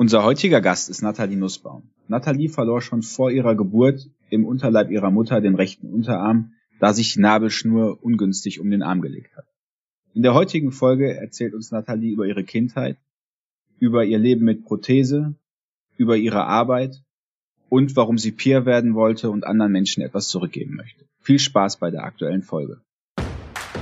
Unser heutiger Gast ist Nathalie Nussbaum. Nathalie verlor schon vor ihrer Geburt im Unterleib ihrer Mutter den rechten Unterarm, da sich die Nabelschnur ungünstig um den Arm gelegt hat. In der heutigen Folge erzählt uns Nathalie über ihre Kindheit, über ihr Leben mit Prothese, über ihre Arbeit und warum sie Peer werden wollte und anderen Menschen etwas zurückgeben möchte. Viel Spaß bei der aktuellen Folge.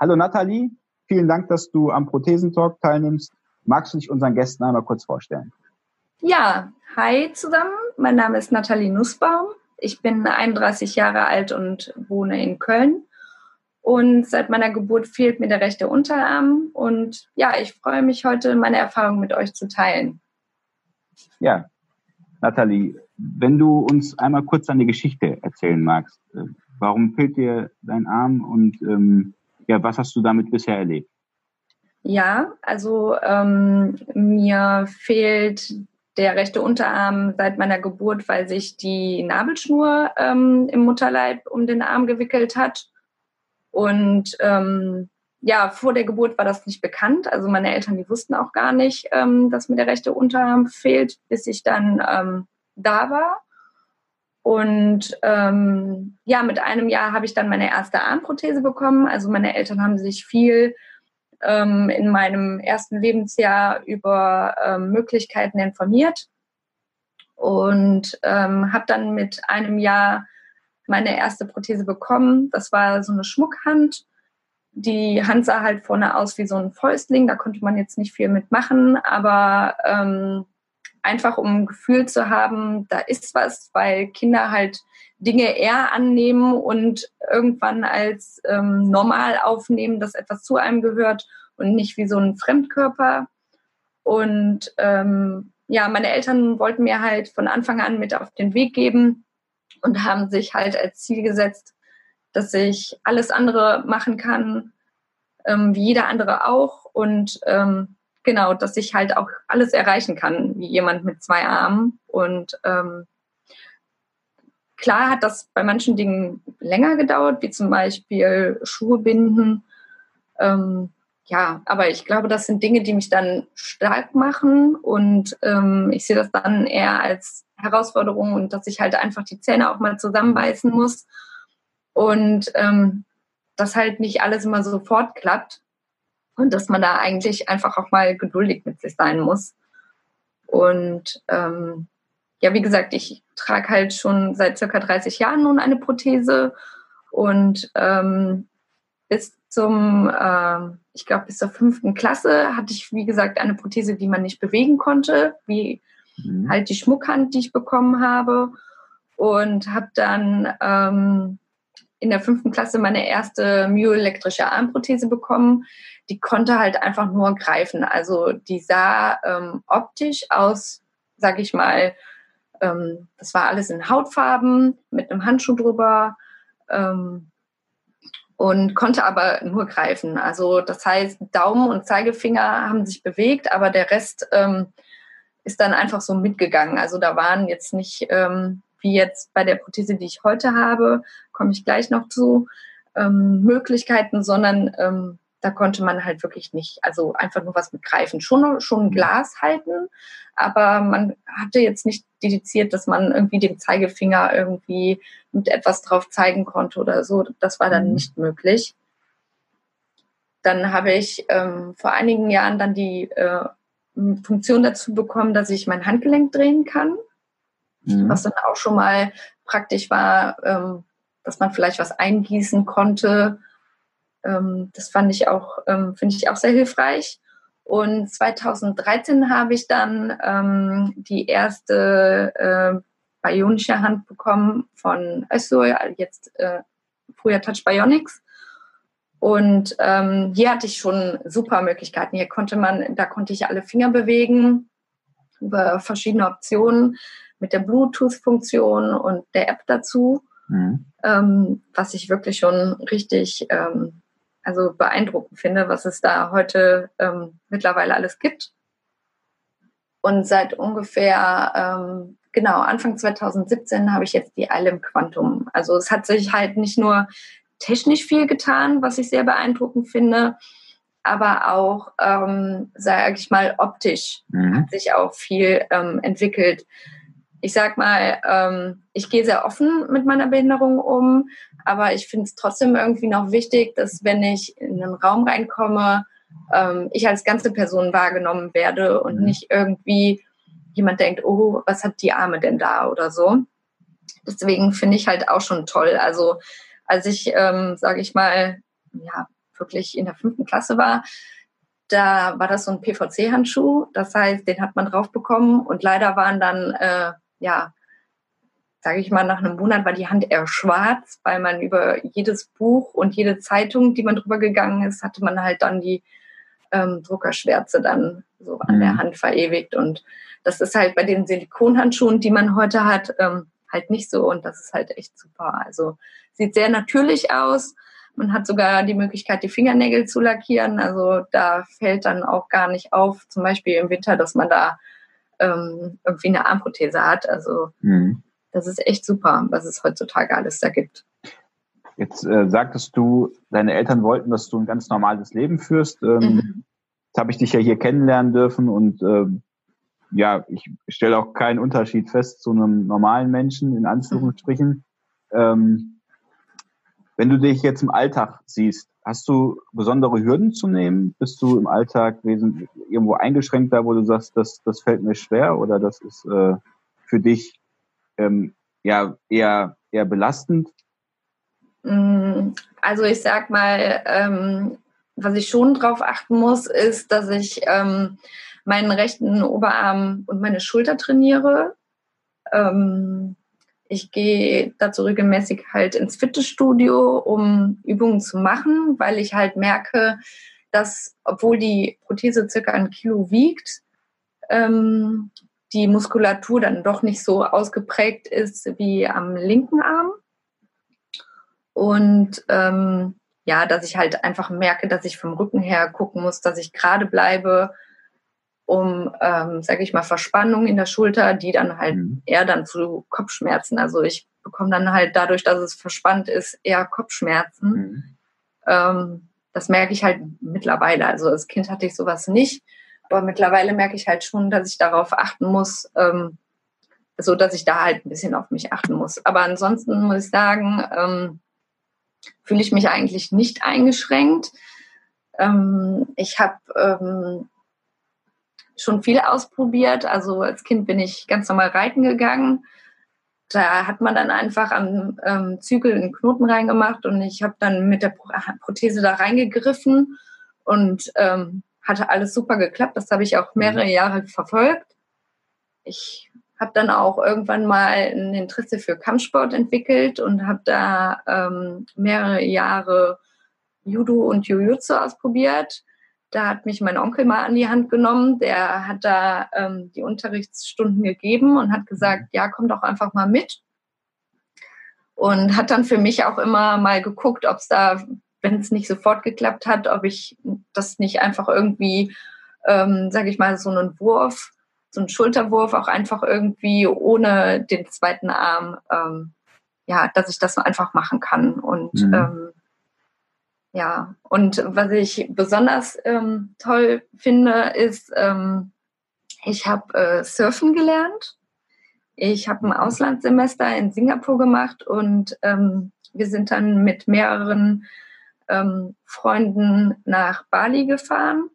Hallo Nathalie, vielen Dank, dass du am Prothesentalk teilnimmst. Magst du dich unseren Gästen einmal kurz vorstellen? Ja, hi zusammen. Mein Name ist Nathalie Nussbaum. Ich bin 31 Jahre alt und wohne in Köln. Und seit meiner Geburt fehlt mir der rechte Unterarm. Und ja, ich freue mich heute, meine Erfahrungen mit euch zu teilen. Ja, Nathalie, wenn du uns einmal kurz deine Geschichte erzählen magst. Äh, warum fehlt dir dein Arm und ähm, ja, was hast du damit bisher erlebt? Ja, also ähm, mir fehlt der rechte Unterarm seit meiner Geburt, weil sich die Nabelschnur ähm, im Mutterleib um den Arm gewickelt hat. Und ähm, ja, vor der Geburt war das nicht bekannt. Also meine Eltern, die wussten auch gar nicht, ähm, dass mir der rechte Unterarm fehlt, bis ich dann ähm, da war. Und ähm, ja, mit einem Jahr habe ich dann meine erste Armprothese bekommen. Also meine Eltern haben sich viel ähm, in meinem ersten Lebensjahr über ähm, Möglichkeiten informiert und ähm, habe dann mit einem Jahr meine erste Prothese bekommen. Das war so eine Schmuckhand. Die Hand sah halt vorne aus wie so ein Fäustling. Da konnte man jetzt nicht viel mitmachen, aber ähm, einfach um ein Gefühl zu haben, da ist was, weil Kinder halt Dinge eher annehmen und irgendwann als ähm, normal aufnehmen, dass etwas zu einem gehört und nicht wie so ein Fremdkörper. Und ähm, ja, meine Eltern wollten mir halt von Anfang an mit auf den Weg geben und haben sich halt als Ziel gesetzt, dass ich alles andere machen kann, ähm, wie jeder andere auch. Und ähm, genau, dass ich halt auch alles erreichen kann, wie jemand mit zwei Armen. Und ähm, klar hat das bei manchen Dingen länger gedauert, wie zum Beispiel Schuhe binden. Ähm, ja, aber ich glaube, das sind Dinge, die mich dann stark machen und ähm, ich sehe das dann eher als Herausforderung und dass ich halt einfach die Zähne auch mal zusammenbeißen muss und ähm, das halt nicht alles immer sofort klappt und dass man da eigentlich einfach auch mal geduldig mit sich sein muss. Und ähm, ja, wie gesagt, ich trage halt schon seit circa 30 Jahren nun eine Prothese und ähm, bis zum, äh, ich glaube, bis zur fünften Klasse hatte ich, wie gesagt, eine Prothese, die man nicht bewegen konnte, wie mhm. halt die Schmuckhand, die ich bekommen habe. Und habe dann ähm, in der fünften Klasse meine erste myoelektrische Armprothese bekommen. Die konnte halt einfach nur greifen. Also die sah ähm, optisch aus, sag ich mal, ähm, das war alles in Hautfarben mit einem Handschuh drüber ähm, und konnte aber nur greifen. Also das heißt, Daumen und Zeigefinger haben sich bewegt, aber der Rest ähm, ist dann einfach so mitgegangen. Also da waren jetzt nicht ähm, wie jetzt bei der Prothese, die ich heute habe, komme ich gleich noch zu, ähm, Möglichkeiten, sondern ähm, da konnte man halt wirklich nicht, also einfach nur was mit greifen. Schon, schon ein Glas halten, aber man hatte jetzt nicht dediziert, dass man irgendwie den Zeigefinger irgendwie mit etwas drauf zeigen konnte oder so. Das war dann mhm. nicht möglich. Dann habe ich ähm, vor einigen Jahren dann die äh, Funktion dazu bekommen, dass ich mein Handgelenk drehen kann mhm. was dann auch schon mal praktisch war, ähm, dass man vielleicht was eingießen konnte. Ähm, das fand ich auch, ähm, finde ich auch sehr hilfreich. Und 2013 habe ich dann ähm, die erste äh, bionische Hand bekommen von Össur, jetzt äh, früher Touch Bionics. Und ähm, hier hatte ich schon super Möglichkeiten. Hier konnte man, da konnte ich alle Finger bewegen. über verschiedene Optionen mit der Bluetooth-Funktion und der App dazu, mhm. ähm, was ich wirklich schon richtig ähm, also beeindruckend finde, was es da heute ähm, mittlerweile alles gibt. Und seit ungefähr, ähm, genau, Anfang 2017 habe ich jetzt die ILM Quantum. Also es hat sich halt nicht nur technisch viel getan, was ich sehr beeindruckend finde, aber auch, ähm, sage ich mal, optisch mhm. hat sich auch viel ähm, entwickelt. Ich sag mal, ähm, ich gehe sehr offen mit meiner Behinderung um, aber ich finde es trotzdem irgendwie noch wichtig, dass wenn ich in einen Raum reinkomme, ähm, ich als ganze Person wahrgenommen werde und mhm. nicht irgendwie jemand denkt, oh, was hat die Arme denn da oder so. Deswegen finde ich halt auch schon toll. Also als ich, ähm, sage ich mal, ja, wirklich in der fünften Klasse war, da war das so ein PVC-Handschuh. Das heißt, den hat man drauf bekommen und leider waren dann, äh, ja, sage ich mal, nach einem Monat war die Hand eher schwarz, weil man über jedes Buch und jede Zeitung, die man drüber gegangen ist, hatte man halt dann die ähm, Druckerschwärze dann so an mhm. der Hand verewigt. Und das ist halt bei den Silikonhandschuhen, die man heute hat, ähm, halt nicht so. Und das ist halt echt super. Also sieht sehr natürlich aus. Man hat sogar die Möglichkeit, die Fingernägel zu lackieren. Also da fällt dann auch gar nicht auf, zum Beispiel im Winter, dass man da ähm, irgendwie eine Armprothese hat. Also mhm. das ist echt super, was es heutzutage alles da gibt. Jetzt äh, sagtest du, deine Eltern wollten, dass du ein ganz normales Leben führst. Ähm, mhm. Jetzt habe ich dich ja hier kennenlernen dürfen und ähm, ja, ich stelle auch keinen Unterschied fest zu einem normalen Menschen, in Anführungsstrichen. Mhm. Ähm, wenn du dich jetzt im Alltag siehst, hast du besondere Hürden zu nehmen? Bist du im Alltag irgendwo eingeschränkt da, wo du sagst, das, das fällt mir schwer oder das ist äh, für dich ähm, ja eher, eher belastend? Mm, also ich sag mal, ähm, was ich schon drauf achten muss, ist, dass ich ähm, meinen rechten Oberarm und meine Schulter trainiere. Ähm, ich gehe dazu regelmäßig halt ins Fitnessstudio, um Übungen zu machen, weil ich halt merke, dass, obwohl die Prothese circa ein Kilo wiegt, ähm, die Muskulatur dann doch nicht so ausgeprägt ist wie am linken Arm. Und ähm, ja, dass ich halt einfach merke, dass ich vom Rücken her gucken muss, dass ich gerade bleibe, um, ähm, sage ich mal, Verspannung in der Schulter, die dann halt mhm. eher dann zu Kopfschmerzen. Also ich bekomme dann halt dadurch, dass es verspannt ist, eher Kopfschmerzen. Mhm. Ähm, das merke ich halt mittlerweile. Also als Kind hatte ich sowas nicht, aber mittlerweile merke ich halt schon, dass ich darauf achten muss, ähm, so dass ich da halt ein bisschen auf mich achten muss. Aber ansonsten muss ich sagen, ähm, fühle ich mich eigentlich nicht eingeschränkt. Ähm, ich habe ähm, schon viel ausprobiert. Also als Kind bin ich ganz normal reiten gegangen. Da hat man dann einfach am ähm, Zügel einen Knoten reingemacht und ich habe dann mit der Prothese da reingegriffen und ähm, hatte alles super geklappt. Das habe ich auch mehrere Jahre verfolgt. Ich habe dann auch irgendwann mal ein Interesse für Kampfsport entwickelt und habe da ähm, mehrere Jahre Judo und Jujutsu ausprobiert da hat mich mein Onkel mal an die Hand genommen. Der hat da ähm, die Unterrichtsstunden gegeben und hat gesagt, ja, komm doch einfach mal mit. Und hat dann für mich auch immer mal geguckt, ob es da, wenn es nicht sofort geklappt hat, ob ich das nicht einfach irgendwie, ähm, sage ich mal, so einen Wurf, so einen Schulterwurf auch einfach irgendwie ohne den zweiten Arm, ähm, ja, dass ich das einfach machen kann. Und mhm. ähm, ja, und was ich besonders ähm, toll finde, ist, ähm, ich habe äh, Surfen gelernt. Ich habe ein Auslandssemester in Singapur gemacht und ähm, wir sind dann mit mehreren ähm, Freunden nach Bali gefahren.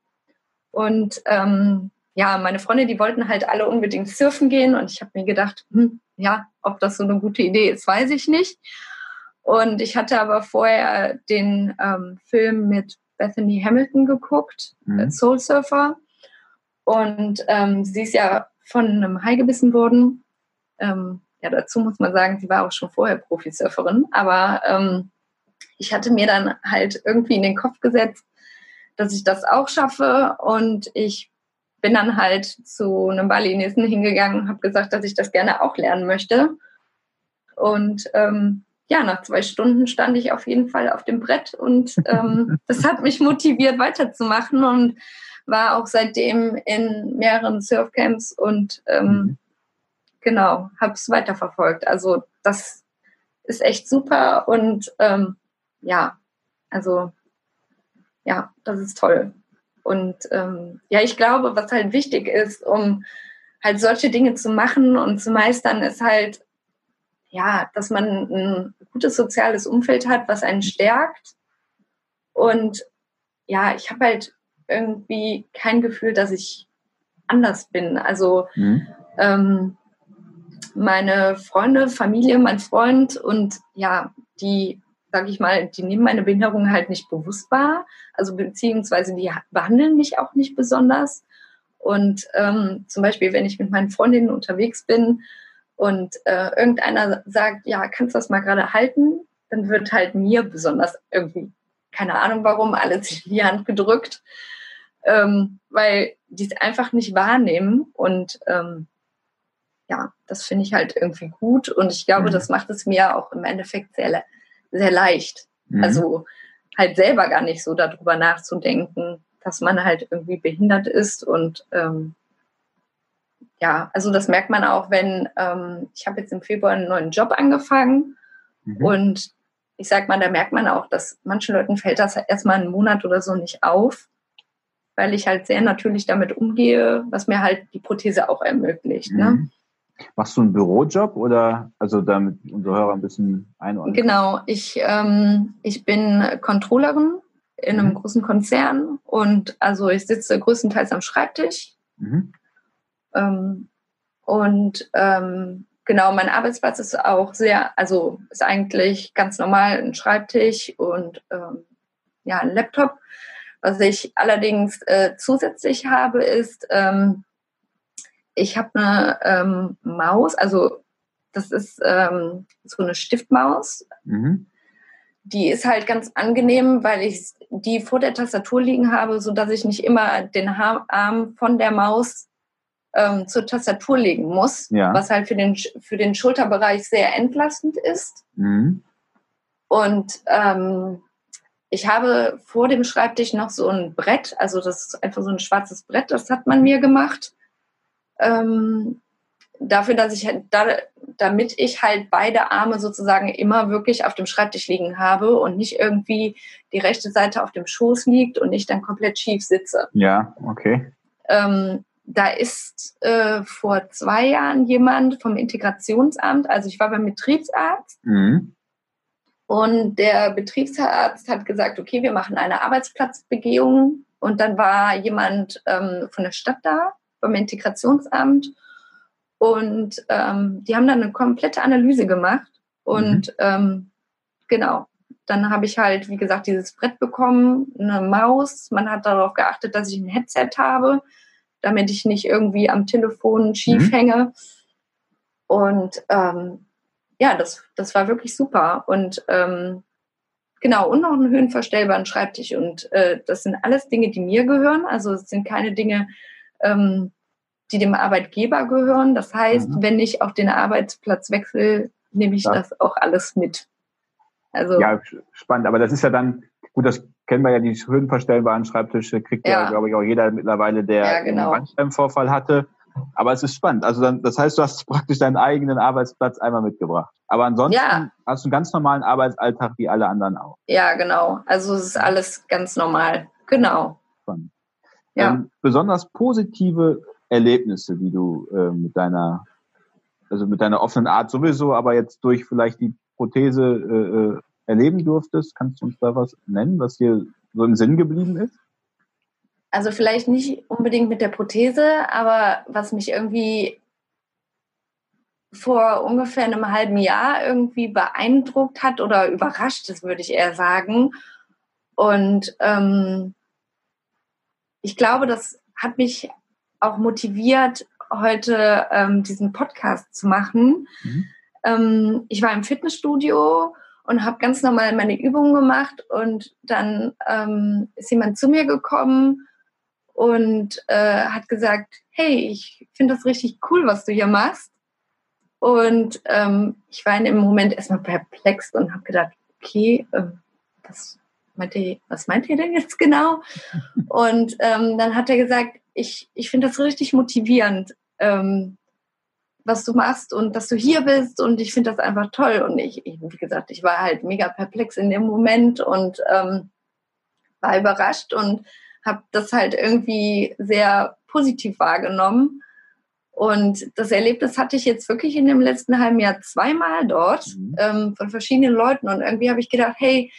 Und ähm, ja, meine Freunde, die wollten halt alle unbedingt surfen gehen und ich habe mir gedacht, hm, ja, ob das so eine gute Idee ist, weiß ich nicht. Und ich hatte aber vorher den ähm, Film mit Bethany Hamilton geguckt, mhm. Äh, Soul Surfer. Und ähm, sie ist ja von einem Hai gebissen worden. Ähm, ja, dazu muss man sagen, sie war auch schon vorher Profisurferin. Aber ähm, ich hatte mir dann halt irgendwie in den Kopf gesetzt, dass ich das auch schaffe. Und ich bin dann halt zu einem Balinesen hingegangen und habe gesagt, dass ich das gerne auch lernen möchte. Und ähm, ja, nach zwei Stunden stand ich auf jeden Fall auf dem Brett und ähm, das hat mich motiviert, weiterzumachen und war auch seitdem in mehreren Surfcamps und ähm, mhm. genau, habe es weiterverfolgt. Also das ist echt super und ähm, ja, also ja, das ist toll. Und ähm, ja, ich glaube, was halt wichtig ist, um halt solche Dinge zu machen und zu meistern, ist halt ja, dass man ein gutes soziales Umfeld hat, was einen stärkt. Und ja, ich habe halt irgendwie kein Gefühl, dass ich anders bin. Also mhm. ähm, meine Freunde, Familie, mein Freund und ja, die, sage ich mal, die nehmen meine Behinderung halt nicht bewusst wahr. Also beziehungsweise die behandeln mich auch nicht besonders. Und ähm, zum Beispiel, wenn ich mit meinen Freundinnen unterwegs bin, und äh, irgendeiner sagt, ja, kannst du das mal gerade halten, dann wird halt mir besonders irgendwie, keine Ahnung warum, alles in die Hand gedrückt, ähm, weil die es einfach nicht wahrnehmen und ähm, ja, das finde ich halt irgendwie gut und ich glaube, mhm. das macht es mir auch im Endeffekt sehr, sehr leicht. Mhm. Also halt selber gar nicht so darüber nachzudenken, dass man halt irgendwie behindert ist und ähm, ja, also das merkt man auch, wenn ähm, ich habe jetzt im Februar einen neuen Job angefangen mhm. und ich sag mal, da merkt man auch, dass manchen Leuten fällt das erstmal einen Monat oder so nicht auf, weil ich halt sehr natürlich damit umgehe, was mir halt die Prothese auch ermöglicht. Ne? Mhm. Ne? Machst du einen Bürojob oder also damit unsere Hörer ein bisschen einordnen? Genau, ich, ähm, ich bin Controllerin in einem mhm. großen Konzern und also ich sitze größtenteils am Schreibtisch. Mhm. Ähm, und ähm, genau, mein Arbeitsplatz ist auch sehr, also ist eigentlich ganz normal ein Schreibtisch und ähm, ja, ein Laptop. Was ich allerdings äh, zusätzlich habe, ist, ähm, ich habe eine ähm, Maus, also das ist ähm, so eine Stiftmaus. Mhm. Die ist halt ganz angenehm, weil ich die vor der Tastatur liegen habe, so dass ich nicht immer den Arm von der Maus ähm, zur Tastatur legen muss, ja. was halt für den, für den Schulterbereich sehr entlastend ist. Mhm. Und ähm, ich habe vor dem Schreibtisch noch so ein Brett, also das ist einfach so ein schwarzes Brett, das hat man mir gemacht. Ähm, dafür, dass ich halt, da, damit ich halt beide Arme sozusagen immer wirklich auf dem Schreibtisch liegen habe und nicht irgendwie die rechte Seite auf dem Schoß liegt und ich dann komplett schief sitze. Ja, okay. Ähm, da ist äh, vor zwei Jahren jemand vom Integrationsamt, also ich war beim Betriebsarzt mhm. und der Betriebsarzt hat gesagt, okay, wir machen eine Arbeitsplatzbegehung und dann war jemand ähm, von der Stadt da, beim Integrationsamt und ähm, die haben dann eine komplette Analyse gemacht und mhm. ähm, genau, dann habe ich halt, wie gesagt, dieses Brett bekommen, eine Maus. Man hat darauf geachtet, dass ich ein Headset habe damit ich nicht irgendwie am Telefon schief mhm. hänge. Und ähm, ja, das, das war wirklich super. Und ähm, genau, und noch einen höhenverstellbaren Schreibtisch. Und äh, das sind alles Dinge, die mir gehören. Also es sind keine Dinge, ähm, die dem Arbeitgeber gehören. Das heißt, mhm. wenn ich auf den Arbeitsplatz wechsle, nehme ich ja. das auch alles mit. Also, ja, spannend. Aber das ist ja dann, gut, das kennen wir ja die höhenverstellbaren Schreibtische, kriegt ja, ja glaube ich, auch jeder mittlerweile, der ja, genau. einen Bandscheibenvorfall hatte. Aber es ist spannend. Also dann, das heißt, du hast praktisch deinen eigenen Arbeitsplatz einmal mitgebracht. Aber ansonsten ja. hast du einen ganz normalen Arbeitsalltag wie alle anderen auch. Ja, genau. Also es ist alles ganz normal. Genau. Spannend. Ja. Ähm, besonders positive Erlebnisse, die du äh, mit deiner, also mit deiner offenen Art sowieso, aber jetzt durch vielleicht die Prothese äh, äh erleben durftest? Kannst du uns da was nennen, was dir so im Sinn geblieben ist? Also vielleicht nicht unbedingt mit der Prothese, aber was mich irgendwie vor ungefähr einem halben Jahr irgendwie beeindruckt hat oder überrascht, das würde ich eher sagen. Und ähm, ich glaube, das hat mich auch motiviert, heute ähm, diesen Podcast zu machen. Mhm. Ähm, ich war im Fitnessstudio und habe ganz normal meine Übungen gemacht und dann ähm, ist jemand zu mir gekommen und äh, hat gesagt, hey, ich finde das richtig cool, was du hier machst. Und ähm, ich war in dem Moment erstmal perplex und habe gedacht, okay, äh, was, meint ihr, was meint ihr denn jetzt genau? Und ähm, dann hat er gesagt, ich, ich finde das richtig motivierend, ähm, was du machst und dass du hier bist und ich finde das einfach toll. Und ich, ich, wie gesagt, ich war halt mega perplex in dem Moment und ähm, war überrascht und habe das halt irgendwie sehr positiv wahrgenommen. Und das Erlebnis hatte ich jetzt wirklich in dem letzten halben Jahr zweimal dort mhm. ähm, von verschiedenen Leuten. Und irgendwie habe ich gedacht, hey,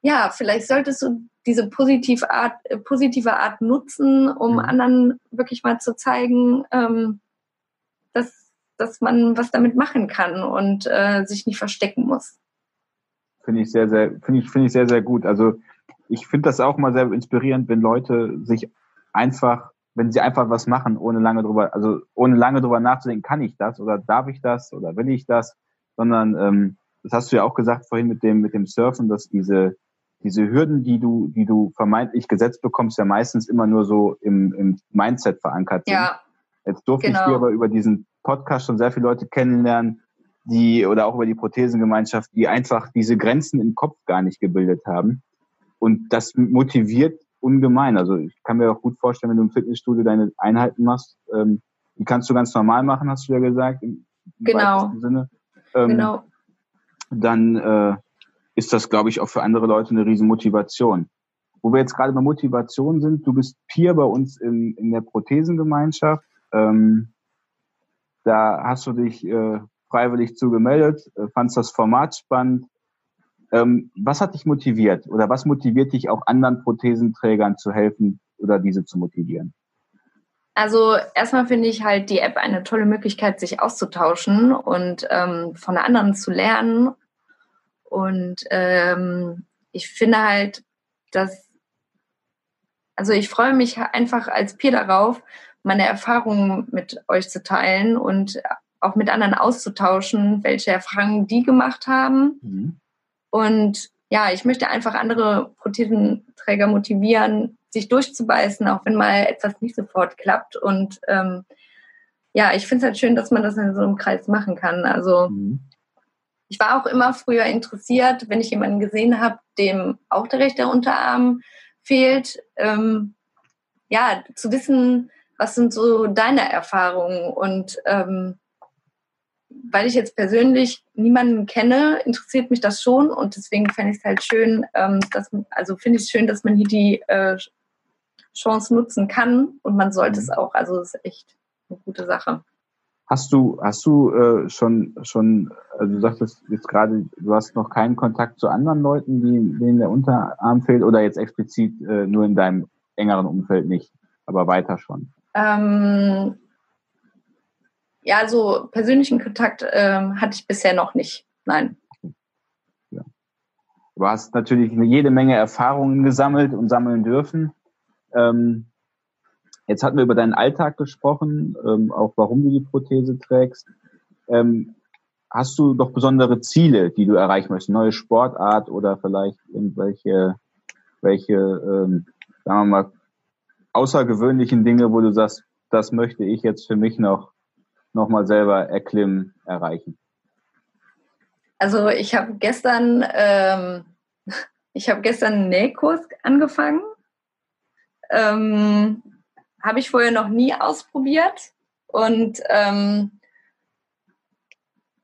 ja, vielleicht solltest du diese positive Art, äh, positive Art nutzen, um mhm. anderen wirklich mal zu zeigen, ähm, dass, man was damit machen kann und äh, sich nicht verstecken muss. Finde ich sehr, sehr, finde ich, finde ich sehr, sehr gut. Also ich finde das auch mal sehr inspirierend, wenn Leute sich einfach wenn sie einfach was machen, ohne lange drüber, also ohne lange drüber nachzudenken, kann ich das oder darf ich das oder will ich das, sondern ähm, das hast du ja auch gesagt vorhin mit dem mit dem Surfen, dass diese diese Hürden, die du die du vermeintlich gesetzt bekommst, ja meistens immer nur so im, im Mindset verankert sind. Ja. Jetzt durfte genau. ich dir aber über diesen Podcast schon sehr viele Leute kennenlernen, die oder auch über die Prothesengemeinschaft, die einfach diese Grenzen im Kopf gar nicht gebildet haben. Und das motiviert ungemein. Also ich kann mir auch gut vorstellen, wenn du im Fitnessstudio deine Einheiten machst, ähm, die kannst du ganz normal machen, hast du ja gesagt. Im, genau. Sinne. Ähm, genau. Dann äh, ist das, glaube ich, auch für andere Leute eine riesen Motivation. Wo wir jetzt gerade bei Motivation sind, du bist Peer bei uns in, in der Prothesengemeinschaft. Ähm, da hast du dich äh, freiwillig zugemeldet, äh, fandst das Format spannend, ähm, was hat dich motiviert oder was motiviert dich auch anderen Prothesenträgern zu helfen oder diese zu motivieren? Also erstmal finde ich halt die App eine tolle Möglichkeit, sich auszutauschen und ähm, von anderen zu lernen. Und ähm, ich finde halt, dass, also ich freue mich einfach als Peer darauf, meine Erfahrungen mit euch zu teilen und auch mit anderen auszutauschen, welche Erfahrungen die gemacht haben. Mhm. Und ja, ich möchte einfach andere Prothesenträger motivieren, sich durchzubeißen, auch wenn mal etwas nicht sofort klappt. Und ähm, ja, ich finde es halt schön, dass man das in so einem Kreis machen kann. Also mhm. ich war auch immer früher interessiert, wenn ich jemanden gesehen habe, dem auch der rechte Unterarm fehlt, ähm, ja, zu wissen, was sind so deine Erfahrungen und ähm, weil ich jetzt persönlich niemanden kenne, interessiert mich das schon und deswegen fände ich es halt schön, ähm, dass, also finde ich es schön, dass man hier die äh, Chance nutzen kann und man sollte es mhm. auch. Also es ist echt eine gute Sache. Hast du, hast du äh, schon, schon, also du sagtest jetzt gerade, du hast noch keinen Kontakt zu anderen Leuten, die, denen der Unterarm fehlt oder jetzt explizit äh, nur in deinem engeren Umfeld nicht, aber weiter schon? Ähm, ja, so persönlichen Kontakt ähm, hatte ich bisher noch nicht. Nein. Ja. Du hast natürlich jede Menge Erfahrungen gesammelt und sammeln dürfen. Ähm, jetzt hatten wir über deinen Alltag gesprochen, ähm, auch warum du die Prothese trägst. Ähm, hast du doch besondere Ziele, die du erreichen möchtest? Neue Sportart oder vielleicht irgendwelche welche, ähm, sagen wir mal, außergewöhnlichen Dinge, wo du sagst, das möchte ich jetzt für mich noch nochmal selber erklimmen, erreichen? Also ich habe gestern, ähm, ich gestern einen Nähkurs angefangen. Ähm, habe ich vorher noch nie ausprobiert und ähm,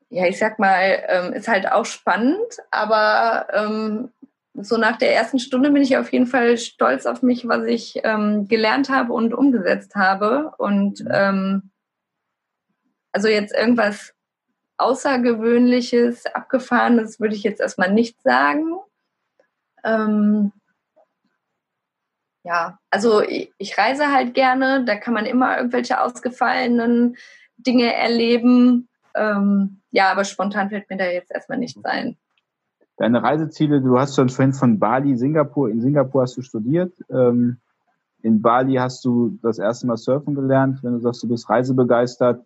ja, ich sag mal, ähm, ist halt auch spannend, aber ähm, so nach der ersten Stunde bin ich auf jeden Fall stolz auf mich, was ich ähm, gelernt habe und umgesetzt habe und mhm. ähm, also jetzt irgendwas Außergewöhnliches, Abgefahrenes würde ich jetzt erstmal nicht sagen. Ähm, ja, also ich, ich, reise halt gerne, da kann man immer irgendwelche ausgefallenen Dinge erleben. Ähm, ja, aber spontan fällt mir da jetzt erstmal nicht ein. Deine Reiseziele, du hast schon vorhin von Bali, Singapur, in Singapur hast du studiert. Ähm, in Bali hast du das erste Mal surfen gelernt. Wenn du sagst, du bist reisebegeistert,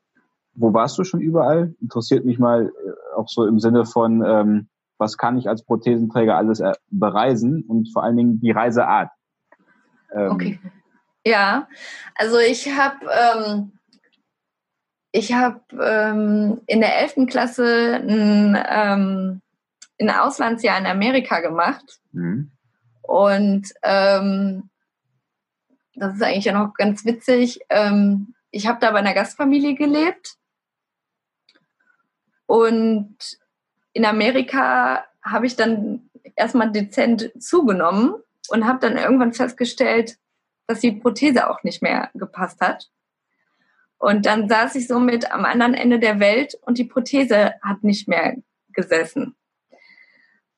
wo warst du schon überall? Interessiert mich mal äh, auch so im Sinne von, ähm, was kann ich als Prothesenträger alles bereisen und vor allen Dingen die Reiseart. Ähm, okay. Ja, also ich habe ähm, ich ähm, in der 11. Klasse ein, ähm, ein Auslandsjahr in Amerika gemacht. Mhm. Und ähm, das ist eigentlich ja noch ganz witzig. Ähm, ich habe da bei einer Gastfamilie gelebt. Und in Amerika habe ich dann erstmal dezent zugenommen und habe dann irgendwann festgestellt, dass die Prothese auch nicht mehr gepasst hat. Und dann saß ich somit am anderen Ende der Welt und die Prothese hat nicht mehr gesessen.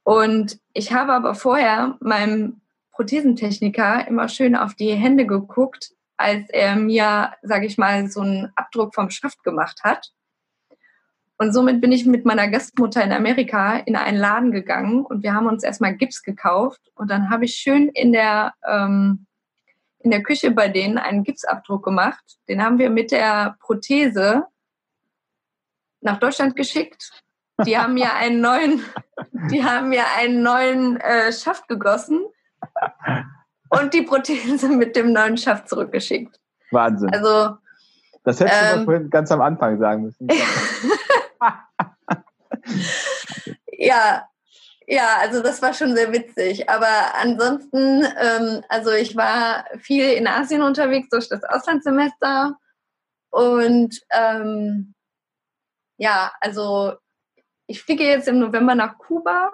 Und ich habe aber vorher meinem Prothesentechniker immer schön auf die Hände geguckt, als er mir, sage ich mal, so einen Abdruck vom Schaft gemacht hat. Und somit bin ich mit meiner Gastmutter in Amerika in einen Laden gegangen und wir haben uns erstmal Gips gekauft und dann habe ich schön in der ähm, in der Küche bei denen einen Gipsabdruck gemacht. Den haben wir mit der Prothese nach Deutschland geschickt. Die haben mir einen neuen, die haben mir einen neuen äh, Schaft gegossen und die Prothese mit dem neuen Schaft zurückgeschickt. Wahnsinn. Also das hättest ähm, du vorhin ganz am Anfang sagen müssen. ja, ja, also das war schon sehr witzig. Aber ansonsten, ähm, also ich war viel in Asien unterwegs durch das Auslandssemester. Und ähm, ja, also ich fliege jetzt im November nach Kuba.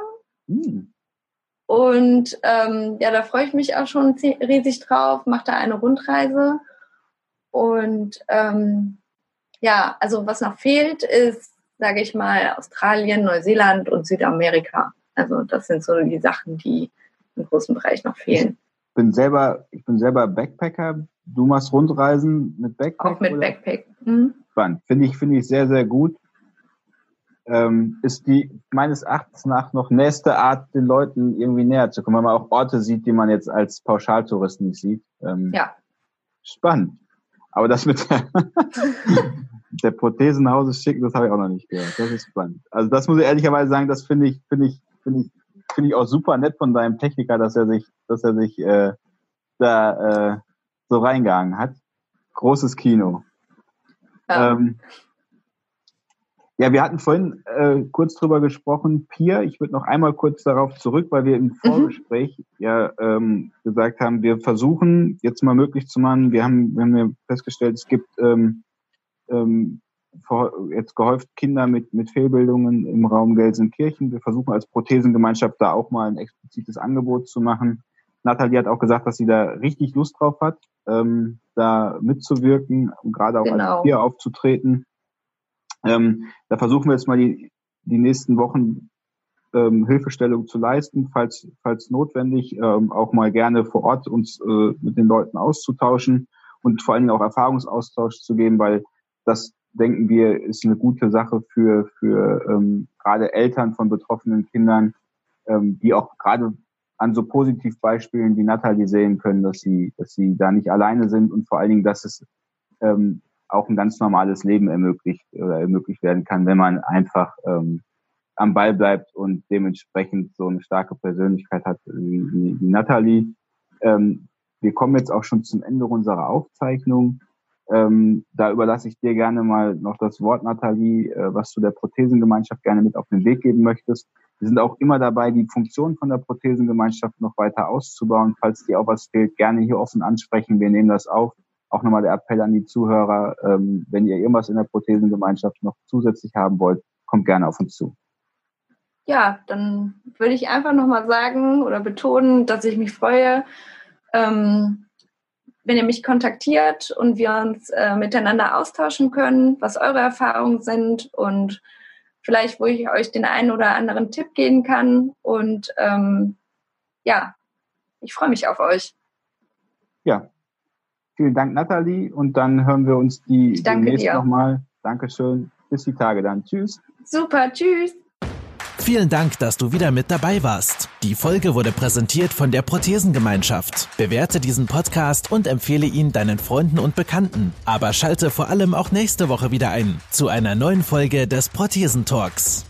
Mhm. Und ähm, ja, da freue ich mich auch schon riesig drauf, mache da eine Rundreise. Und ähm, ja, also was noch fehlt, ist, sage ich mal, Australien, Neuseeland und Südamerika. Also das sind so die Sachen, die im großen Bereich noch fehlen. Ich bin selber, ich bin selber Backpacker. Du machst Rundreisen mit Backpack? Auch mit oder? Backpack. Mhm. Spannend. Finde ich, finde ich sehr, sehr gut. Ähm, ist die meines Erachtens nach noch nächste Art, den Leuten irgendwie näher zu kommen, wenn man auch Orte sieht, die man jetzt als Pauschaltourist nicht sieht. Ähm, ja. Spannend. Aber das mit der, der Prothesenhause schicken, das habe ich auch noch nicht gehört. Das ist spannend. Also das muss ich ehrlicherweise sagen, das finde ich, finde ich finde ich, finde ich auch super nett von deinem Techniker, dass er sich, dass er sich äh, da äh, so reingegangen hat. Großes Kino. Ja. Ähm, ja, wir hatten vorhin äh, kurz drüber gesprochen, Pia. Ich würde noch einmal kurz darauf zurück, weil wir im mhm. Vorgespräch mhm. ja ähm, gesagt haben, wir versuchen jetzt mal möglich zu machen. Wir haben, wir haben festgestellt, es gibt ähm, ähm, jetzt gehäuft Kinder mit, mit Fehlbildungen im Raum Gelsenkirchen. Wir versuchen als Prothesengemeinschaft da auch mal ein explizites Angebot zu machen. Nathalie hat auch gesagt, dass sie da richtig Lust drauf hat, ähm, da mitzuwirken gerade auch genau. als Peer aufzutreten. Ähm, da versuchen wir jetzt mal die, die nächsten Wochen ähm, Hilfestellung zu leisten, falls, falls notwendig, ähm, auch mal gerne vor Ort uns äh, mit den Leuten auszutauschen und vor allen Dingen auch Erfahrungsaustausch zu geben, weil das denken wir, ist eine gute Sache für, für ähm, gerade Eltern von betroffenen Kindern, ähm, die auch gerade an so Positivbeispielen wie Nathalie sehen können, dass sie, dass sie da nicht alleine sind und vor allen Dingen, dass es ähm, auch ein ganz normales Leben ermöglicht oder ermöglicht werden kann, wenn man einfach ähm, am Ball bleibt und dementsprechend so eine starke Persönlichkeit hat wie, wie, wie Nathalie. Ähm, wir kommen jetzt auch schon zum Ende unserer Aufzeichnung. Ähm, da überlasse ich dir gerne mal noch das Wort, Nathalie, äh, was du der Prothesengemeinschaft gerne mit auf den Weg geben möchtest. Wir sind auch immer dabei, die Funktion von der Prothesengemeinschaft noch weiter auszubauen. Falls dir auch was fehlt, gerne hier offen ansprechen. Wir nehmen das auf. Auch nochmal der Appell an die Zuhörer, ähm, wenn ihr irgendwas in der Prothesengemeinschaft noch zusätzlich haben wollt, kommt gerne auf uns zu. Ja, dann würde ich einfach nochmal sagen oder betonen, dass ich mich freue, ähm, wenn ihr mich kontaktiert und wir uns äh, miteinander austauschen können, was eure Erfahrungen sind und vielleicht, wo ich euch den einen oder anderen Tipp geben kann. Und ähm, ja, ich freue mich auf euch. Ja, vielen Dank, Nathalie. Und dann hören wir uns die demnächst nochmal. Dankeschön. Bis die Tage dann. Tschüss. Super, tschüss. Vielen Dank, dass du wieder mit dabei warst. Die Folge wurde präsentiert von der Prothesengemeinschaft. Bewerte diesen Podcast und empfehle ihn deinen Freunden und Bekannten. Aber schalte vor allem auch nächste Woche wieder ein zu einer neuen Folge des Prothesentalks.